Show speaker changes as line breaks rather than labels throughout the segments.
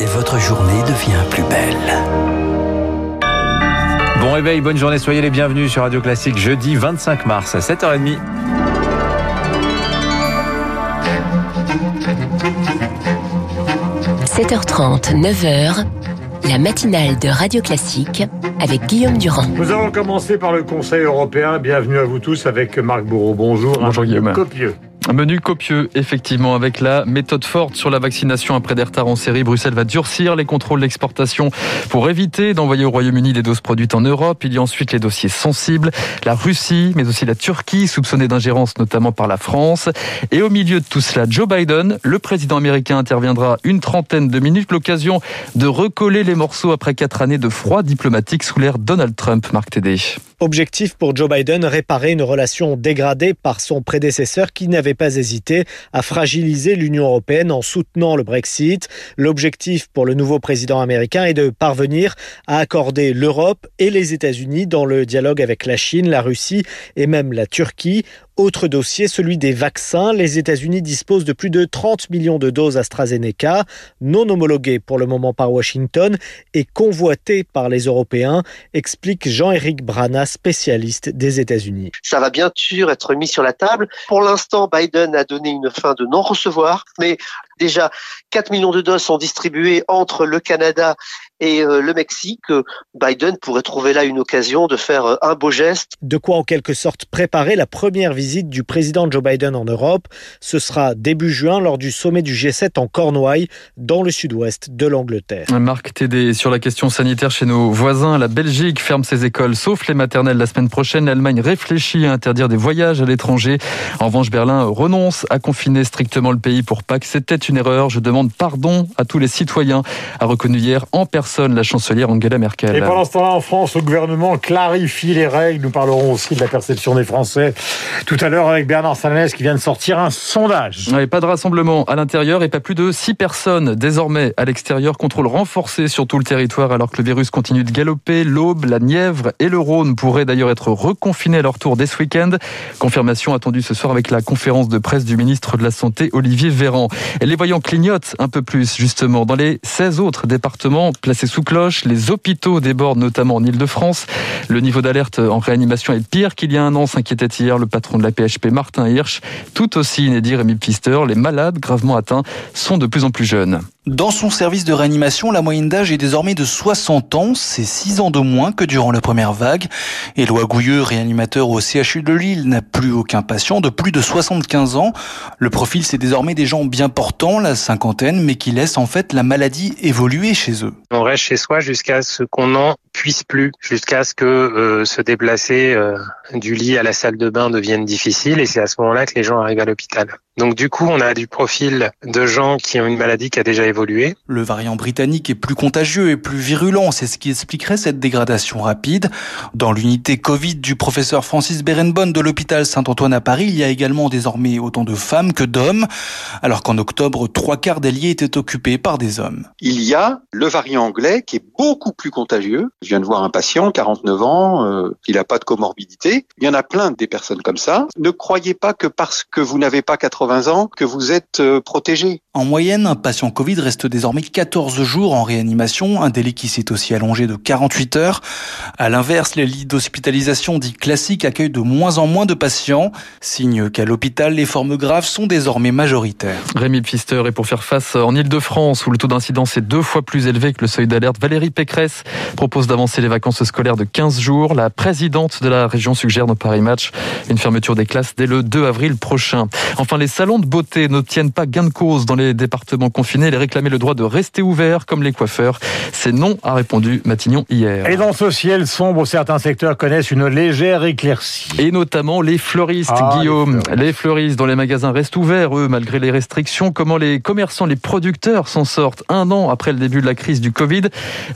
et votre journée devient plus belle.
Bon réveil, bonne journée, soyez les bienvenus sur Radio Classique jeudi 25 mars à 7h30.
– 7h30, 9h, la matinale de Radio Classique avec Guillaume Durand.
Nous allons commencer par le Conseil européen. Bienvenue à vous tous avec Marc Bourreau. Bonjour.
Bonjour Guillaume.
Copieux.
Un menu copieux, effectivement, avec la méthode forte sur la vaccination après des retards en série. Bruxelles va durcir les contrôles d'exportation pour éviter d'envoyer au Royaume-Uni des doses produites en Europe. Il y a ensuite les dossiers sensibles, la Russie, mais aussi la Turquie, soupçonnée d'ingérence notamment par la France. Et au milieu de tout cela, Joe Biden, le président américain, interviendra une trentaine de minutes, l'occasion de recoller les morceaux après quatre années de froid diplomatique sous l'ère Donald Trump, Marc Tédé.
Objectif pour Joe Biden, réparer une relation dégradée par son prédécesseur qui n'avait pas hésité à fragiliser l'Union européenne en soutenant le Brexit. L'objectif pour le nouveau président américain est de parvenir à accorder l'Europe et les États-Unis dans le dialogue avec la Chine, la Russie et même la Turquie autre dossier, celui des vaccins. Les États-Unis disposent de plus de 30 millions de doses AstraZeneca, non homologuées pour le moment par Washington et convoitées par les Européens, explique Jean-Éric Brana, spécialiste des États-Unis.
Ça va bien sûr être mis sur la table. Pour l'instant, Biden a donné une fin de non-recevoir, mais déjà 4 millions de doses sont distribuées entre le Canada et euh, le Mexique, Biden pourrait trouver là une occasion de faire euh, un beau geste.
De quoi en quelque sorte préparer la première visite du président Joe Biden en Europe. Ce sera début juin lors du sommet du G7 en Cornouailles, dans le sud-ouest de l'Angleterre.
Marc Tédé, sur la question sanitaire chez nos voisins, la Belgique ferme ses écoles, sauf les maternelles la semaine prochaine. L'Allemagne réfléchit à interdire des voyages à l'étranger. En revanche, Berlin renonce à confiner strictement le pays pour Pâques. C'était une erreur. Je demande pardon à tous les citoyens, a reconnu hier en personne la chancelière Angela Merkel.
Et pendant ce temps-là, en France, le gouvernement clarifie les règles. Nous parlerons aussi de la perception des Français tout à l'heure avec Bernard Sananès qui vient de sortir un sondage.
Ouais, pas de rassemblement à l'intérieur et pas plus de 6 personnes désormais à l'extérieur. Contrôle renforcé sur tout le territoire alors que le virus continue de galoper. L'Aube, la Nièvre et le Rhône pourraient d'ailleurs être reconfinés à leur tour dès ce week-end. Confirmation attendue ce soir avec la conférence de presse du ministre de la Santé, Olivier Véran. Les voyants clignotent un peu plus justement dans les 16 autres départements placés sous cloche. Les hôpitaux débordent notamment en Ile-de-France. Le niveau d'alerte en réanimation est pire qu'il y a un an, s'inquiétait hier le patron de la PHP, Martin Hirsch. Tout aussi inédit, Rémi Pfister. Les malades gravement atteints sont de plus en plus jeunes.
Dans son service de réanimation, la moyenne d'âge est désormais de 60 ans. C'est 6 ans de moins que durant la première vague. Éloi Gouilleux, réanimateur au CHU de Lille, n'a plus aucun patient de plus de 75 ans. Le profil, c'est désormais des gens bien portants, la cinquantaine, mais qui laissent en fait la maladie évoluer chez eux.
On reste chez soi jusqu'à ce qu'on n'en puisse plus, jusqu'à ce que euh, se déplacer euh, du lit à la salle de bain devienne difficile. Et c'est à ce moment-là que les gens arrivent à l'hôpital. Donc du coup, on a du profil de gens qui ont une maladie qui a déjà évolué.
Le variant britannique est plus contagieux et plus virulent, c'est ce qui expliquerait cette dégradation rapide. Dans l'unité Covid du professeur Francis Berenbonne de l'hôpital Saint-Antoine à Paris, il y a également désormais autant de femmes que d'hommes, alors qu'en octobre, trois quarts des lits étaient occupés par des hommes.
Il y a le variant anglais qui est beaucoup plus contagieux. Je viens de voir un patient, 49 ans, euh, il n'a pas de comorbidité. Il y en a plein des personnes comme ça. Ne croyez pas que parce que vous n'avez pas 80 ans que vous êtes euh, protégé.
En moyenne, un patient Covid reste désormais 14 jours en réanimation, un délai qui s'est aussi allongé de 48 heures. À l'inverse, les lits d'hospitalisation dits classiques accueillent de moins en moins de patients, signe qu'à l'hôpital, les formes graves sont désormais majoritaires.
Rémi Pfister, et pour faire face en Ile-de-France, où le taux d'incidence est deux fois plus élevé que le seuil d'alerte, Valérie Pécresse propose d'avancer les vacances scolaires de 15 jours. La présidente de la région suggère dans Paris Match une fermeture des classes dès le 2 avril prochain. Enfin, les salons de beauté n'obtiennent pas gain de cause dans les départements confinés. Les réclamer le droit de rester ouverts comme les coiffeurs. C'est non, a répondu Matignon hier.
Et dans ce ciel sombre, certains secteurs connaissent une légère éclaircie.
Et notamment les fleuristes,
Ah,
Guillaume.
les fleuristes.
Les fleuristes dont les magasins restent ouverts, eux, malgré les restrictions. Comment les commerçants, les producteurs s'en sortent un an après le début de la crise du Covid?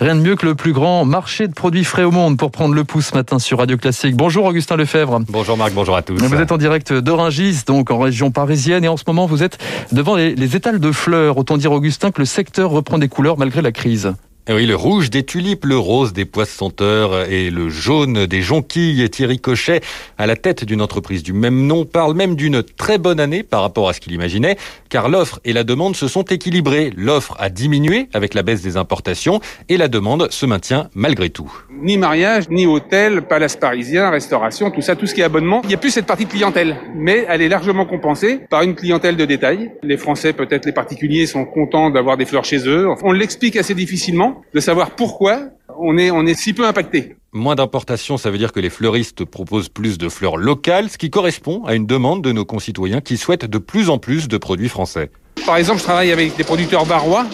Rien de mieux que le plus grand marché de produits frais au monde pour prendre le pouce ce matin sur Radio Classique. Bonjour Augustin Lefebvre.
Bonjour Marc, bonjour à tous.
Vous êtes en direct de Rungis, donc en région parisienne, et en ce moment vous êtes devant les, les étals de fleurs. Autant dire Augustin que le secteur reprend des couleurs malgré la crise.
Eh oui, le rouge des tulipes, le rose des poissons senteurs et le jaune des jonquilles. Thierry Cochet, à la tête d'une entreprise du même nom, parle même d'une très bonne année par rapport à ce qu'il imaginait, car l'offre et la demande se sont équilibrées. L'offre a diminué avec la baisse des importations et la demande se maintient malgré tout.
Ni mariage, ni hôtel, palace parisien, restauration, tout ça, tout ce qui est abonnement. Il n'y a plus cette partie clientèle, mais elle est largement compensée par une clientèle de détail. Les Français, peut-être les particuliers, sont contents d'avoir des fleurs chez eux. On l'explique assez difficilement de savoir pourquoi on est, on est si peu impacté.
Moins d'importation, ça veut dire que les fleuristes proposent plus de fleurs locales, ce qui correspond à une demande de nos concitoyens qui souhaitent de plus en plus de produits français.
Par exemple, je travaille avec des producteurs barois,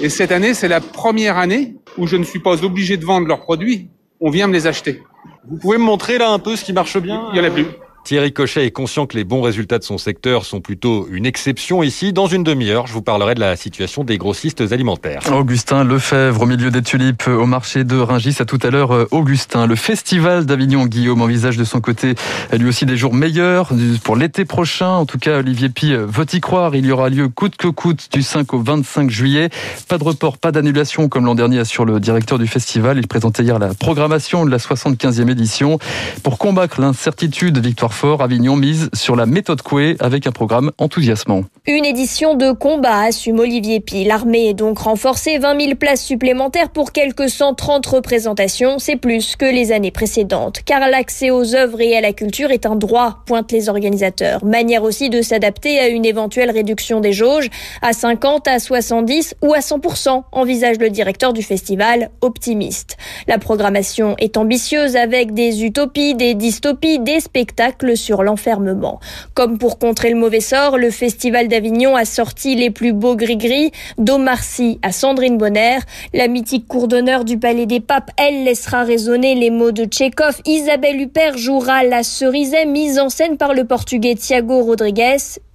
et cette année, c'est la première année où je ne suis pas obligé de vendre leurs produits, on vient me les acheter.
Vous pouvez me montrer là un peu ce qui marche bien?
Il n'y en a plus.
Thierry Cochet est conscient que les bons résultats de son secteur sont plutôt une exception ici. Dans une demi-heure, je vous parlerai de la situation des grossistes alimentaires.
Augustin Lefebvre au milieu des tulipes au marché de Ringis. À tout à l'heure, euh, Augustin. Le festival d'Avignon, Guillaume envisage de son côté lui aussi des jours meilleurs pour l'été prochain. En tout cas, Olivier Pi veut y croire. Il y aura lieu coûte que coûte du 5 au 25 juillet. Pas de report, pas d'annulation comme l'an dernier assure le directeur du festival. Il présentait hier la programmation de la 75e édition. Pour combattre l'incertitude, Victoire Avignon mise sur la méthode Coué avec un programme enthousiasmant.
Une édition de combat, assume Olivier Pi. L'armée est donc renforcée, 20 000 places supplémentaires pour quelques 130 représentations. C'est plus que les années précédentes. Car l'accès aux œuvres et à la culture est un droit, pointent les organisateurs. Manière aussi de s'adapter à une éventuelle réduction des jauges à 50, à 70 ou à 100%, envisage le directeur du festival, optimiste. La programmation est ambitieuse avec des utopies, des dystopies, des spectacles sur l'enfermement. Comme pour contrer le mauvais sort, le Festival d'Avignon a sorti les plus beaux gris-gris, d'Omarcy à Sandrine Bonner. La mythique cour d'honneur du Palais des Papes, elle laissera résonner les mots de Tchekhov. Isabelle Huppert jouera la cerisée mise en scène par le portugais Thiago Rodrigues.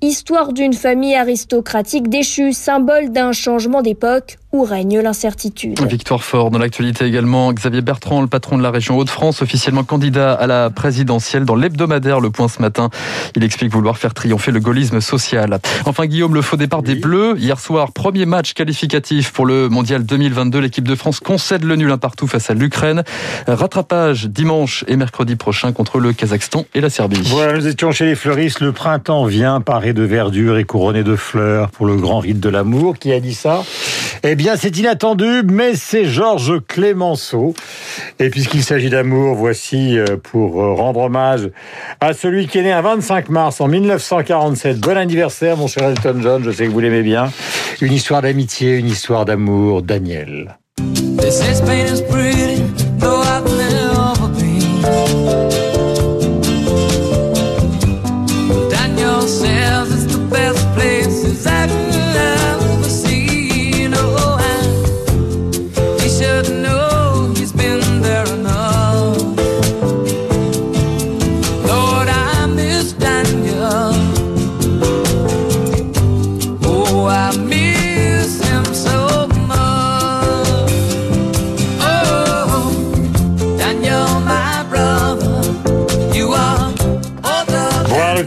Histoire d'une famille aristocratique déchue, symbole d'un changement d'époque où règne l'incertitude.
Victoire Fort, dans l'actualité également, Xavier Bertrand, le patron de la région Hauts-de-France, officiellement candidat à la présidentielle dans l'hebdomadaire Le Point ce matin. Il explique vouloir faire triompher le gaullisme social. Enfin, Guillaume, le faux départ des Bleus. Hier soir, premier match qualificatif pour le Mondial 2022. L'équipe de France concède le nul un partout face à l'Ukraine. Rattrapage dimanche et mercredi prochain contre le Kazakhstan et la Serbie.
Voilà, nous étions chez les fleuristes. Le printemps vient paré de verdure et couronné de fleurs pour le grand rite de l'amour. Qui a dit ça? Eh bien, c'est inattendu, mais c'est Georges Clémenceau. Et puisqu'il s'agit d'amour, voici euh, pour euh, rendre hommage à celui qui est né un 25 mars en 1947. Bon anniversaire, mon cher Elton John. Je sais que vous l'aimez bien. Une histoire d'amitié, une histoire d'amour. Daniel.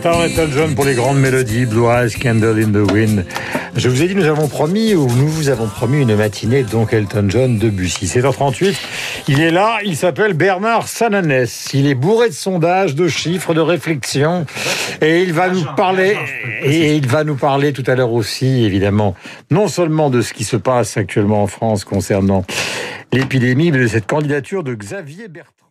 Elton John pour les grandes mélodies, Blue Eyes, Candle in the Wind. Je vous ai dit, nous avons promis, ou nous vous avons promis une matinée, donc Elton John de Bussy. 7h38, il est là, il s'appelle Bernard Sananès. Il est bourré de sondages, de chiffres, de réflexions, et il va nous parler, et il va nous parler tout à l'heure aussi, évidemment, non seulement de ce qui se passe actuellement en France concernant l'épidémie, mais de cette candidature de Xavier Bertrand.